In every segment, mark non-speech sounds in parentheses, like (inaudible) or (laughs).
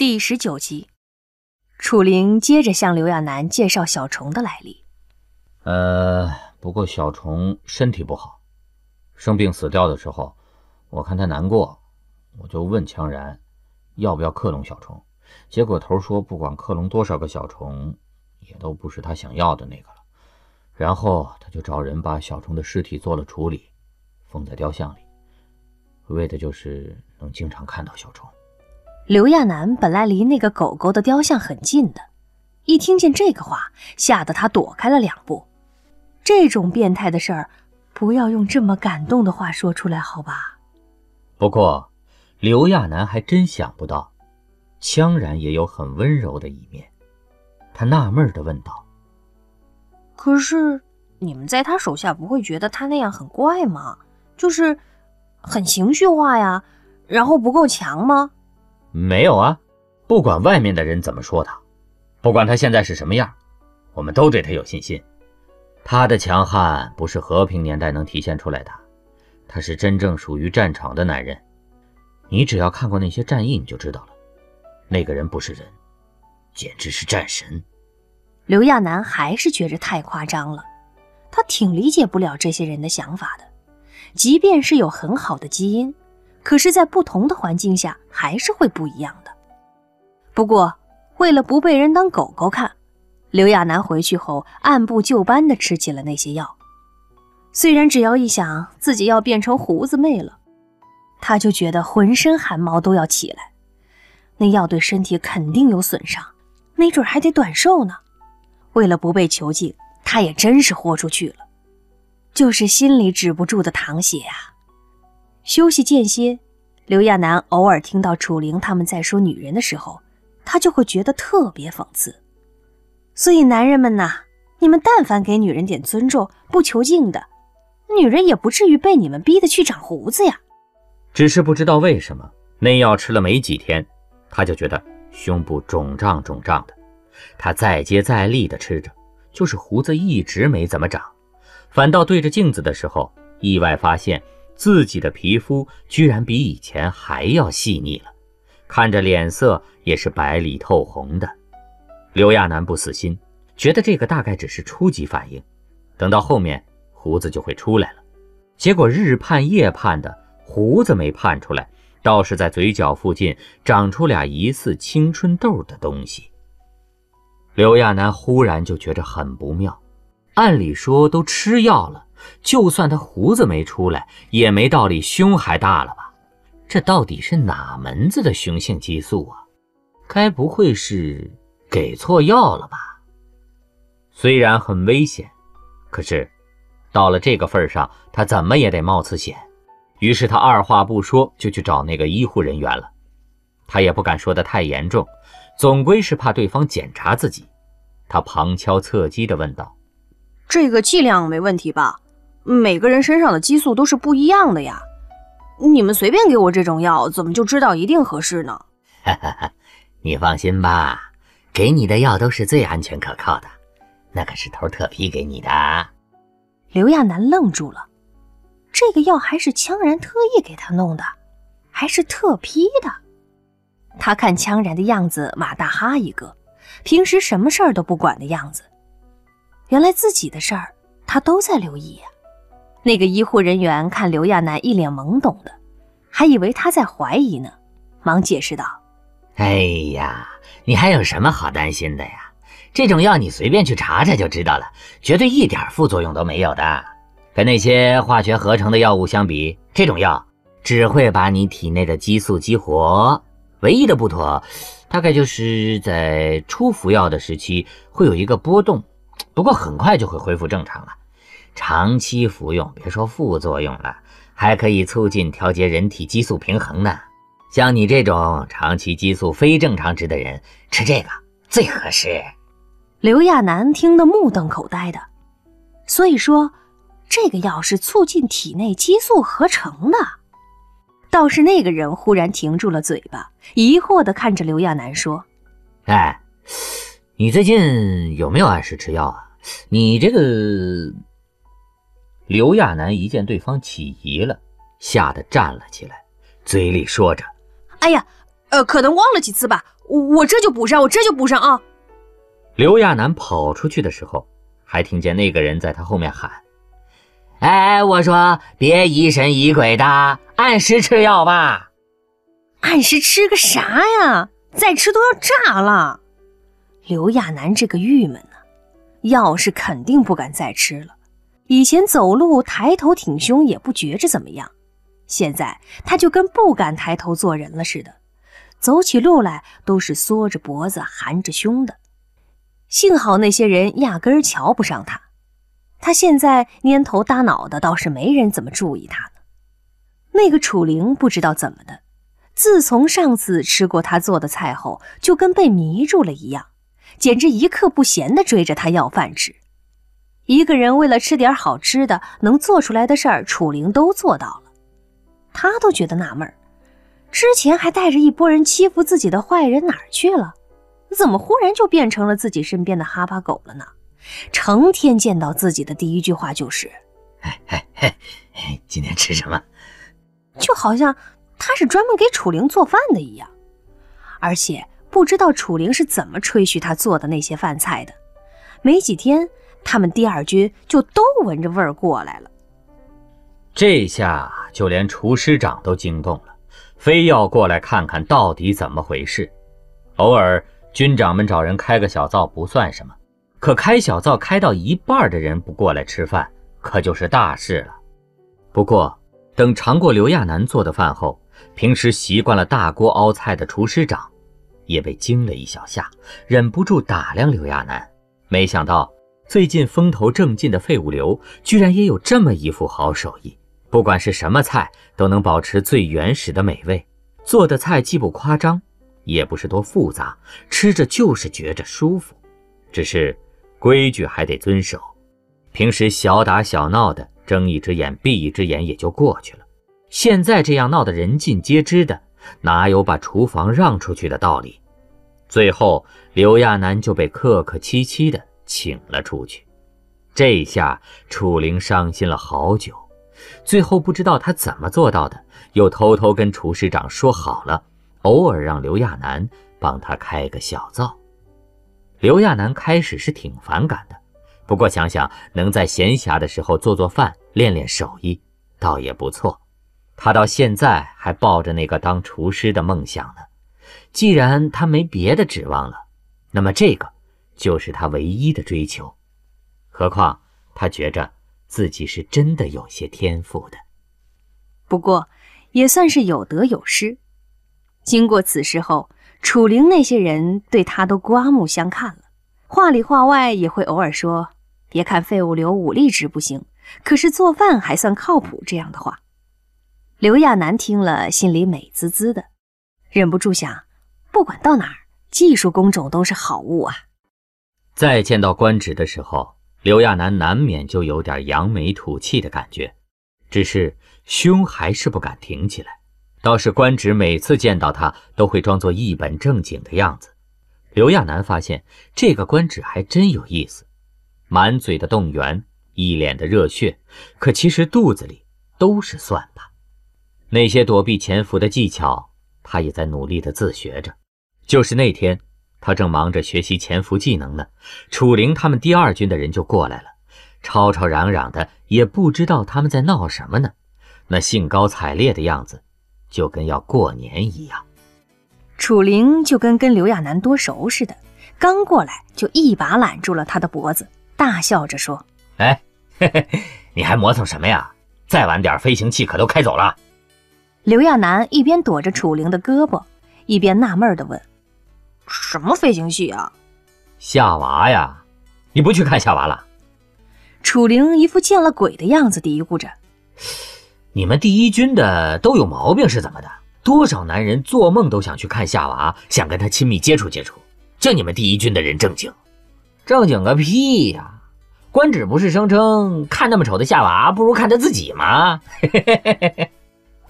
第十九集，楚灵接着向刘亚楠介绍小虫的来历。呃，不过小虫身体不好，生病死掉的时候，我看他难过，我就问羌然，要不要克隆小虫。结果头说，不管克隆多少个小虫，也都不是他想要的那个了。然后他就找人把小虫的尸体做了处理，封在雕像里，为的就是能经常看到小虫。刘亚楠本来离那个狗狗的雕像很近的，一听见这个话，吓得他躲开了两步。这种变态的事儿，不要用这么感动的话说出来，好吧？不过，刘亚楠还真想不到，羌然也有很温柔的一面。他纳闷地问道。可是，你们在他手下不会觉得他那样很怪吗？就是很情绪化呀，然后不够强吗？没有啊，不管外面的人怎么说他，不管他现在是什么样，我们都对他有信心。他的强悍不是和平年代能体现出来的，他是真正属于战场的男人。你只要看过那些战役，你就知道了，那个人不是人，简直是战神。刘亚楠还是觉着太夸张了，他挺理解不了这些人的想法的。即便是有很好的基因，可是，在不同的环境下还是会不一样的。不过，为了不被人当狗狗看，刘亚楠回去后按部就班地吃起了那些药。虽然只要一想自己要变成胡子妹了，他就觉得浑身汗毛都要起来。那药对身体肯定有损伤，没准还得短寿呢。为了不被囚禁，他也真是豁出去了，就是心里止不住的淌血啊。休息间歇，刘亚楠偶尔听到楚灵他们在说女人的时候，他就会觉得特别讽刺。所以男人们呐，你们但凡给女人点尊重，不囚禁的，女人也不至于被你们逼得去长胡子呀。只是不知道为什么，那药吃了没几天，他就觉得胸部肿胀肿胀的。他再接再厉的吃着，就是胡子一直没怎么长，反倒对着镜子的时候，意外发现自己的皮肤居然比以前还要细腻了，看着脸色也是白里透红的。刘亚楠不死心，觉得这个大概只是初级反应，等到后面胡子就会出来了。结果日盼夜盼的胡子没盼出来，倒是在嘴角附近长出俩疑似青春痘的东西。刘亚楠忽然就觉着很不妙，按理说都吃药了，就算他胡子没出来，也没道理胸还大了吧？这到底是哪门子的雄性激素啊？该不会是给错药了吧？虽然很危险，可是到了这个份上，他怎么也得冒次险。于是他二话不说就去找那个医护人员了。他也不敢说的太严重。总归是怕对方检查自己，他旁敲侧击地问道：“这个剂量没问题吧？每个人身上的激素都是不一样的呀，你们随便给我这种药，怎么就知道一定合适呢？”“哈哈哈，你放心吧，给你的药都是最安全可靠的，那可是头特批给你的。”刘亚楠愣住了，这个药还是羌然特意给他弄的，还是特批的。他看羌然的样子，马大哈一个，平时什么事儿都不管的样子。原来自己的事儿他都在留意呀。那个医护人员看刘亚楠一脸懵懂的，还以为他在怀疑呢，忙解释道：“哎呀，你还有什么好担心的呀？这种药你随便去查查就知道了，绝对一点副作用都没有的。跟那些化学合成的药物相比，这种药只会把你体内的激素激活。”唯一的不妥，大概就是在初服药的时期会有一个波动，不过很快就会恢复正常了。长期服用，别说副作用了，还可以促进调节人体激素平衡呢。像你这种长期激素非正常值的人，吃这个最合适。刘亚楠听得目瞪口呆的，所以说，这个药是促进体内激素合成的。倒是那个人忽然停住了嘴巴，疑惑地看着刘亚楠说：“哎，你最近有没有按时吃药啊？你这个……”刘亚楠一见对方起疑了，吓得站了起来，嘴里说着：“哎呀，呃，可能忘了几次吧。我这就补上，我这就补上啊！刘亚楠跑出去的时候，还听见那个人在他后面喊：“哎，我说别疑神疑鬼的，按时吃药吧。”按时吃个啥呀？再吃都要炸了。刘亚楠这个郁闷呢，药是肯定不敢再吃了。以前走路抬头挺胸也不觉着怎么样，现在他就跟不敢抬头做人了似的。走起路来都是缩着脖子、含着胸的，幸好那些人压根儿瞧不上他。他现在蔫头耷脑的，倒是没人怎么注意他呢。那个楚灵不知道怎么的，自从上次吃过他做的菜后，就跟被迷住了一样，简直一刻不闲地追着他要饭吃。一个人为了吃点好吃的，能做出来的事儿，楚灵都做到了，他都觉得纳闷儿。之前还带着一拨人欺负自己的坏人哪儿去了？怎么忽然就变成了自己身边的哈巴狗了呢？成天见到自己的第一句话就是：“嘿嘿嘿，今天吃什么？”就好像他是专门给楚灵做饭的一样。而且不知道楚灵是怎么吹嘘他做的那些饭菜的。没几天，他们第二军就都闻着味儿过来了。这下就连厨师长都惊动了。非要过来看看到底怎么回事。偶尔军长们找人开个小灶不算什么，可开小灶开到一半的人不过来吃饭，可就是大事了。不过等尝过刘亚楠做的饭后，平时习惯了大锅熬菜的厨师长也被惊了一小下，忍不住打量刘亚楠。没想到最近风头正劲的废物刘，居然也有这么一副好手艺。不管是什么菜，都能保持最原始的美味。做的菜既不夸张，也不是多复杂，吃着就是觉着舒服。只是规矩还得遵守。平时小打小闹的，睁一只眼闭一只眼也就过去了。现在这样闹得人尽皆知的，哪有把厨房让出去的道理？最后，刘亚楠就被客客气气的请了出去。这下楚灵伤心了好久。最后不知道他怎么做到的，又偷偷跟厨师长说好了，偶尔让刘亚楠帮他开个小灶。刘亚楠开始是挺反感的，不过想想能在闲暇的时候做做饭、练练手艺，倒也不错。他到现在还抱着那个当厨师的梦想呢。既然他没别的指望了，那么这个就是他唯一的追求。何况他觉着。自己是真的有些天赋的，不过也算是有得有失。经过此事后，楚灵那些人对他都刮目相看了，话里话外也会偶尔说：“别看废物刘武力值不行，可是做饭还算靠谱。”这样的话，刘亚楠听了心里美滋滋的，忍不住想：不管到哪儿，技术工种都是好物啊。再见到官职的时候。刘亚楠难免就有点扬眉吐气的感觉，只是胸还是不敢挺起来。倒是官职每次见到他都会装作一本正经的样子。刘亚楠发现这个官职还真有意思，满嘴的动员，一脸的热血，可其实肚子里都是算盘。那些躲避潜伏的技巧，他也在努力的自学着。就是那天。他正忙着学习潜伏技能呢，楚灵他们第二军的人就过来了，吵吵嚷嚷的，也不知道他们在闹什么呢。那兴高采烈的样子，就跟要过年一样。楚灵就跟跟刘亚楠多熟似的，刚过来就一把揽住了他的脖子，大笑着说：“哎，嘿嘿，你还磨蹭什么呀？再晚点，飞行器可都开走了。”刘亚楠一边躲着楚灵的胳膊，一边纳闷的问。什么飞行器啊？夏娃呀！你不去看夏娃了？楚灵一副见了鬼的样子，嘀咕着：“你们第一军的都有毛病是怎么的？多少男人做梦都想去看夏娃，想跟她亲密接触接触。就你们第一军的人正经？正经个屁呀！官职不是声称看那么丑的夏娃不如看他自己吗？” (laughs)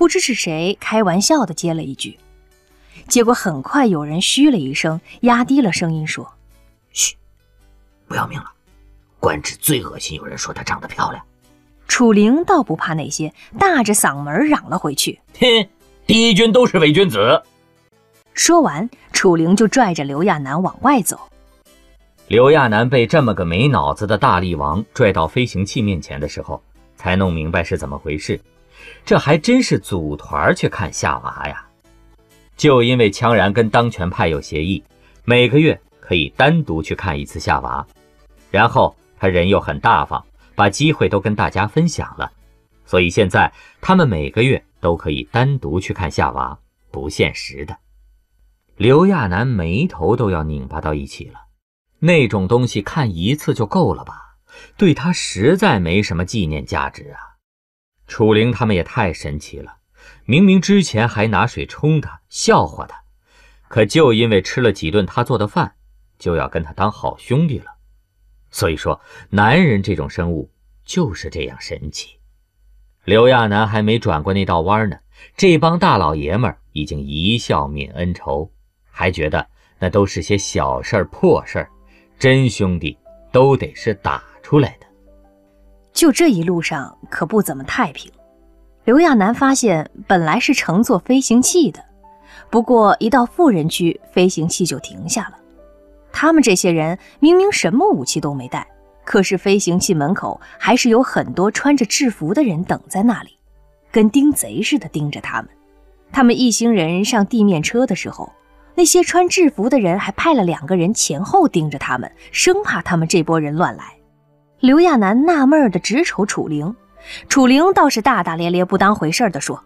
不知是谁开玩笑的接了一句。结果很快有人嘘了一声，压低了声音说：“嘘，不要命了！官职最恶心，有人说她长得漂亮。”楚灵倒不怕那些，大着嗓门嚷了回去：“哼，第一军都是伪君子。”说完，楚灵就拽着刘亚楠往外走。刘亚楠被这么个没脑子的大力王拽到飞行器面前的时候，才弄明白是怎么回事。这还真是组团去看夏娃呀！就因为羌然跟当权派有协议，每个月可以单独去看一次夏娃，然后他人又很大方，把机会都跟大家分享了，所以现在他们每个月都可以单独去看夏娃，不限时的。刘亚楠眉头都要拧巴到一起了。那种东西看一次就够了吧？对他实在没什么纪念价值啊！楚灵他们也太神奇了，明明之前还拿水冲他，笑话他，可就因为吃了几顿他做的饭，就要跟他当好兄弟了。所以说，男人这种生物就是这样神奇。刘亚楠还没转过那道弯呢，这帮大老爷们已经一笑泯恩仇，还觉得那都是些小事儿、破事儿。真兄弟都得是打出来的。就这一路上可不怎么太平。刘亚楠发现，本来是乘坐飞行器的，不过一到富人区，飞行器就停下了。他们这些人明明什么武器都没带，可是飞行器门口还是有很多穿着制服的人等在那里，跟盯贼似的盯着他们。他们一行人上地面车的时候。那些穿制服的人还派了两个人前后盯着他们，生怕他们这波人乱来。刘亚楠纳闷的直瞅楚灵，楚灵倒是大大咧咧、不当回事的说：“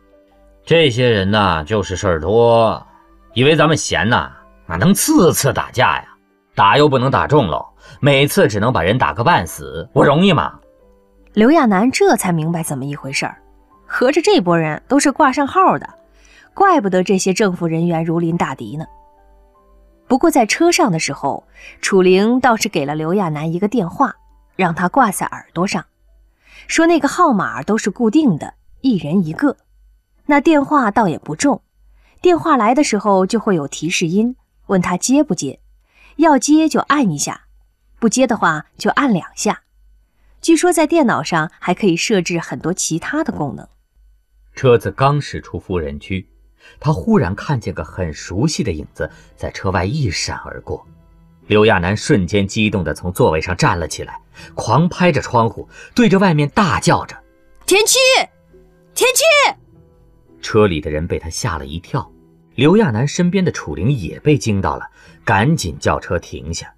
这些人呐，就是事儿多，以为咱们闲呐，哪能次次打架呀？打又不能打中喽，每次只能把人打个半死，我容易吗？”刘亚楠这才明白怎么一回事儿，合着这波人都是挂上号的。怪不得这些政府人员如临大敌呢。不过在车上的时候，楚灵倒是给了刘亚楠一个电话，让他挂在耳朵上，说那个号码都是固定的，一人一个。那电话倒也不重，电话来的时候就会有提示音，问他接不接，要接就按一下，不接的话就按两下。据说在电脑上还可以设置很多其他的功能。车子刚驶出富人区。他忽然看见个很熟悉的影子在车外一闪而过，刘亚楠瞬间激动地从座位上站了起来，狂拍着窗户，对着外面大叫着：“田七，田七！”车里的人被他吓了一跳，刘亚楠身边的楚灵也被惊到了，赶紧叫车停下。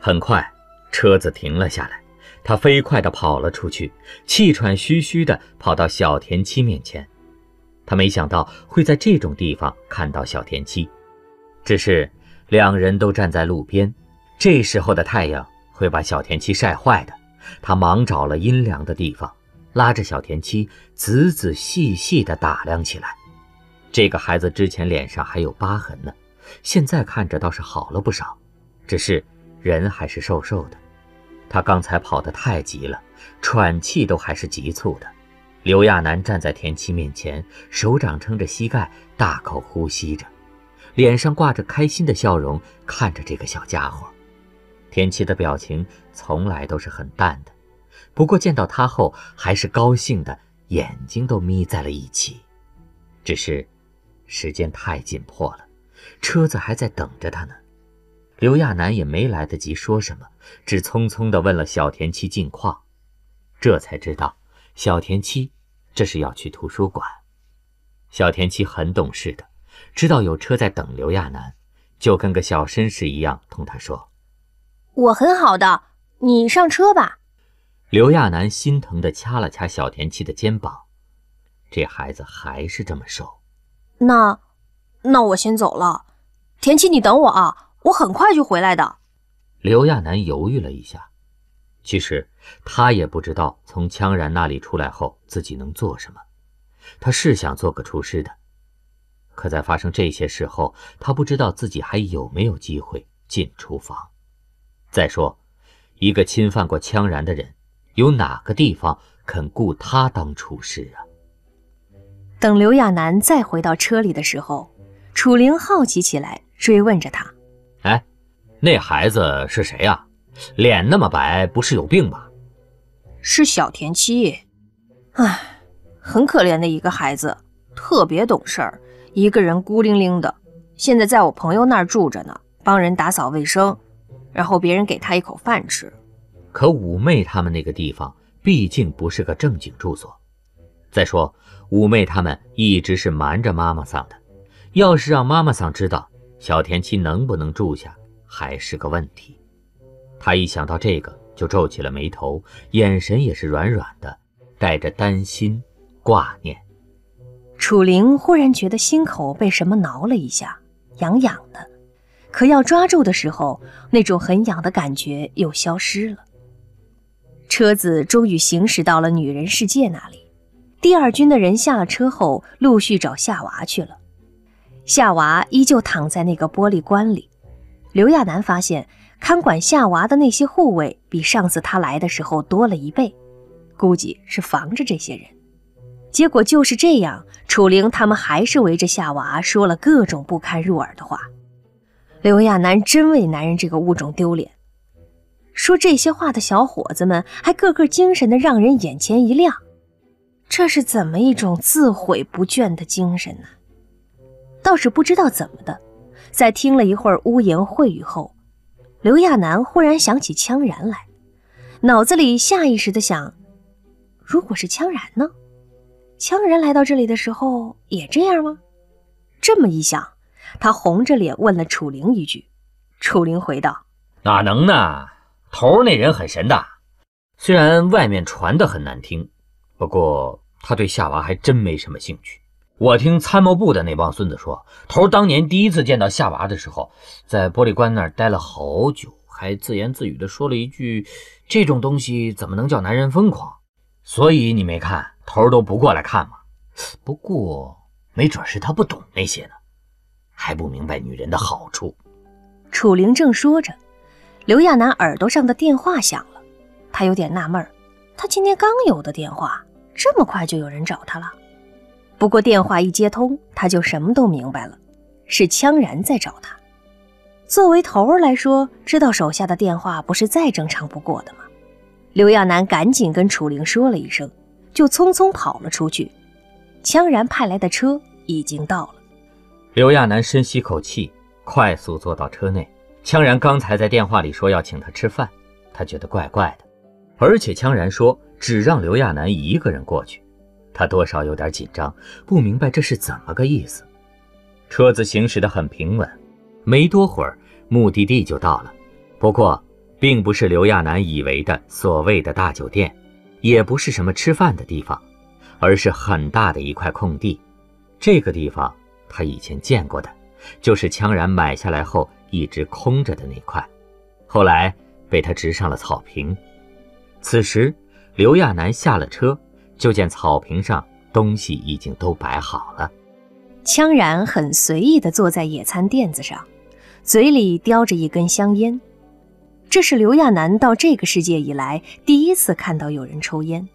很快，车子停了下来，他飞快地跑了出去，气喘吁吁地跑到小田七面前。他没想到会在这种地方看到小田七，只是两人都站在路边，这时候的太阳会把小田七晒坏的。他忙找了阴凉的地方，拉着小田七仔仔细细地打量起来。这个孩子之前脸上还有疤痕呢，现在看着倒是好了不少，只是人还是瘦瘦的。他刚才跑得太急了，喘气都还是急促的。刘亚楠站在田七面前，手掌撑着膝盖，大口呼吸着，脸上挂着开心的笑容，看着这个小家伙。田七的表情从来都是很淡的，不过见到他后，还是高兴的，眼睛都眯在了一起。只是，时间太紧迫了，车子还在等着他呢。刘亚楠也没来得及说什么，只匆匆地问了小田七近况，这才知道小田七。这是要去图书馆。小田七很懂事的，知道有车在等刘亚楠，就跟个小绅士一样同他说：“我很好的，你上车吧。”刘亚楠心疼的掐了掐小田七的肩膀，这孩子还是这么瘦。那，那我先走了。田七，你等我啊，我很快就回来的。刘亚楠犹豫了一下。其实他也不知道从羌然那里出来后自己能做什么。他是想做个厨师的，可在发生这些事后，他不知道自己还有没有机会进厨房。再说，一个侵犯过羌然的人，有哪个地方肯雇他当厨师啊？等刘亚楠再回到车里的时候，楚灵好奇起来，追问着他：“哎，那孩子是谁呀？”脸那么白，不是有病吧？是小田七，唉，很可怜的一个孩子，特别懂事儿，一个人孤零零的，现在在我朋友那儿住着呢，帮人打扫卫生，然后别人给他一口饭吃。可五妹他们那个地方毕竟不是个正经住所，再说五妹他们一直是瞒着妈妈桑的，要是让妈妈桑知道，小田七能不能住下还是个问题。他一想到这个，就皱起了眉头，眼神也是软软的，带着担心、挂念。楚灵忽然觉得心口被什么挠了一下，痒痒的，可要抓住的时候，那种很痒的感觉又消失了。车子终于行驶到了女人世界那里。第二军的人下了车后，陆续找夏娃去了。夏娃依旧躺在那个玻璃棺里。刘亚楠发现，看管夏娃的那些护卫比上次他来的时候多了一倍，估计是防着这些人。结果就是这样，楚灵他们还是围着夏娃说了各种不堪入耳的话。刘亚楠真为男人这个物种丢脸。说这些话的小伙子们还个个精神的让人眼前一亮，这是怎么一种自毁不倦的精神呢？倒是不知道怎么的，在听了一会儿污言秽语后，刘亚楠忽然想起羌然来，脑子里下意识的想：如果是羌然呢？羌人来到这里的时候也这样吗？这么一想，他红着脸问了楚灵一句。楚灵回道：“哪能呢？”头那人很神的，虽然外面传的很难听，不过他对夏娃还真没什么兴趣。我听参谋部的那帮孙子说，头当年第一次见到夏娃的时候，在玻璃棺那儿待了好久，还自言自语的说了一句：“这种东西怎么能叫男人疯狂？”所以你没看头都不过来看吗？不过没准是他不懂那些呢，还不明白女人的好处。楚灵正说着。刘亚楠耳朵上的电话响了，他有点纳闷儿，他今天刚有的电话，这么快就有人找他了。不过电话一接通，他就什么都明白了，是羌然在找他。作为头儿来说，知道手下的电话不是再正常不过的吗？刘亚楠赶紧跟楚灵说了一声，就匆匆跑了出去。羌然派来的车已经到了。刘亚楠深吸口气，快速坐到车内。羌然刚才在电话里说要请他吃饭，他觉得怪怪的，而且羌然说只让刘亚楠一个人过去，他多少有点紧张，不明白这是怎么个意思。车子行驶得很平稳，没多会儿目的地就到了。不过，并不是刘亚楠以为的所谓的大酒店，也不是什么吃饭的地方，而是很大的一块空地。这个地方他以前见过的，就是羌然买下来后。一直空着的那块，后来被他植上了草坪。此时，刘亚楠下了车，就见草坪上东西已经都摆好了。羌然很随意地坐在野餐垫子上，嘴里叼着一根香烟。这是刘亚楠到这个世界以来第一次看到有人抽烟。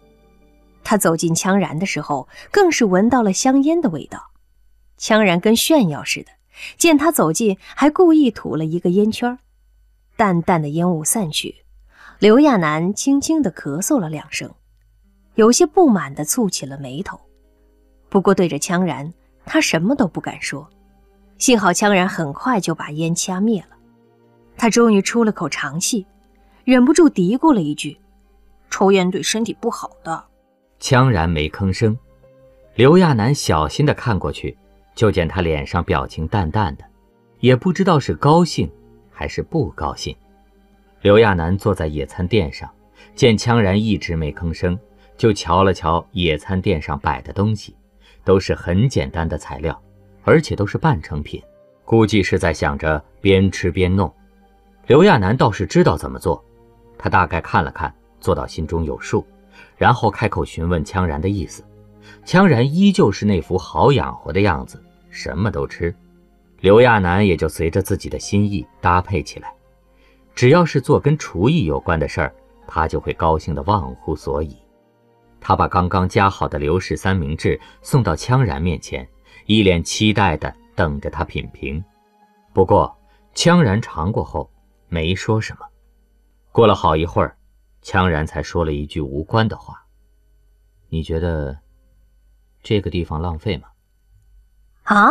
他走进羌然的时候，更是闻到了香烟的味道。羌然跟炫耀似的。见他走近，还故意吐了一个烟圈。淡淡的烟雾散去，刘亚楠轻轻地咳嗽了两声，有些不满地蹙起了眉头。不过对着羌然，他什么都不敢说。幸好羌然很快就把烟掐灭了。他终于出了口长气，忍不住嘀咕了一句：“抽烟对身体不好的。”羌然没吭声。刘亚楠小心地看过去。就见他脸上表情淡淡的，也不知道是高兴还是不高兴。刘亚楠坐在野餐垫上，见羌然一直没吭声，就瞧了瞧野餐垫上摆的东西，都是很简单的材料，而且都是半成品，估计是在想着边吃边弄。刘亚楠倒是知道怎么做，他大概看了看，做到心中有数，然后开口询问羌然的意思。羌然依旧是那副好养活的样子，什么都吃。刘亚楠也就随着自己的心意搭配起来。只要是做跟厨艺有关的事儿，他就会高兴得忘乎所以。他把刚刚夹好的刘氏三明治送到羌然面前，一脸期待地等着他品评。不过，羌然尝过后没说什么。过了好一会儿，羌然才说了一句无关的话：“你觉得？”这个地方浪费吗？啊！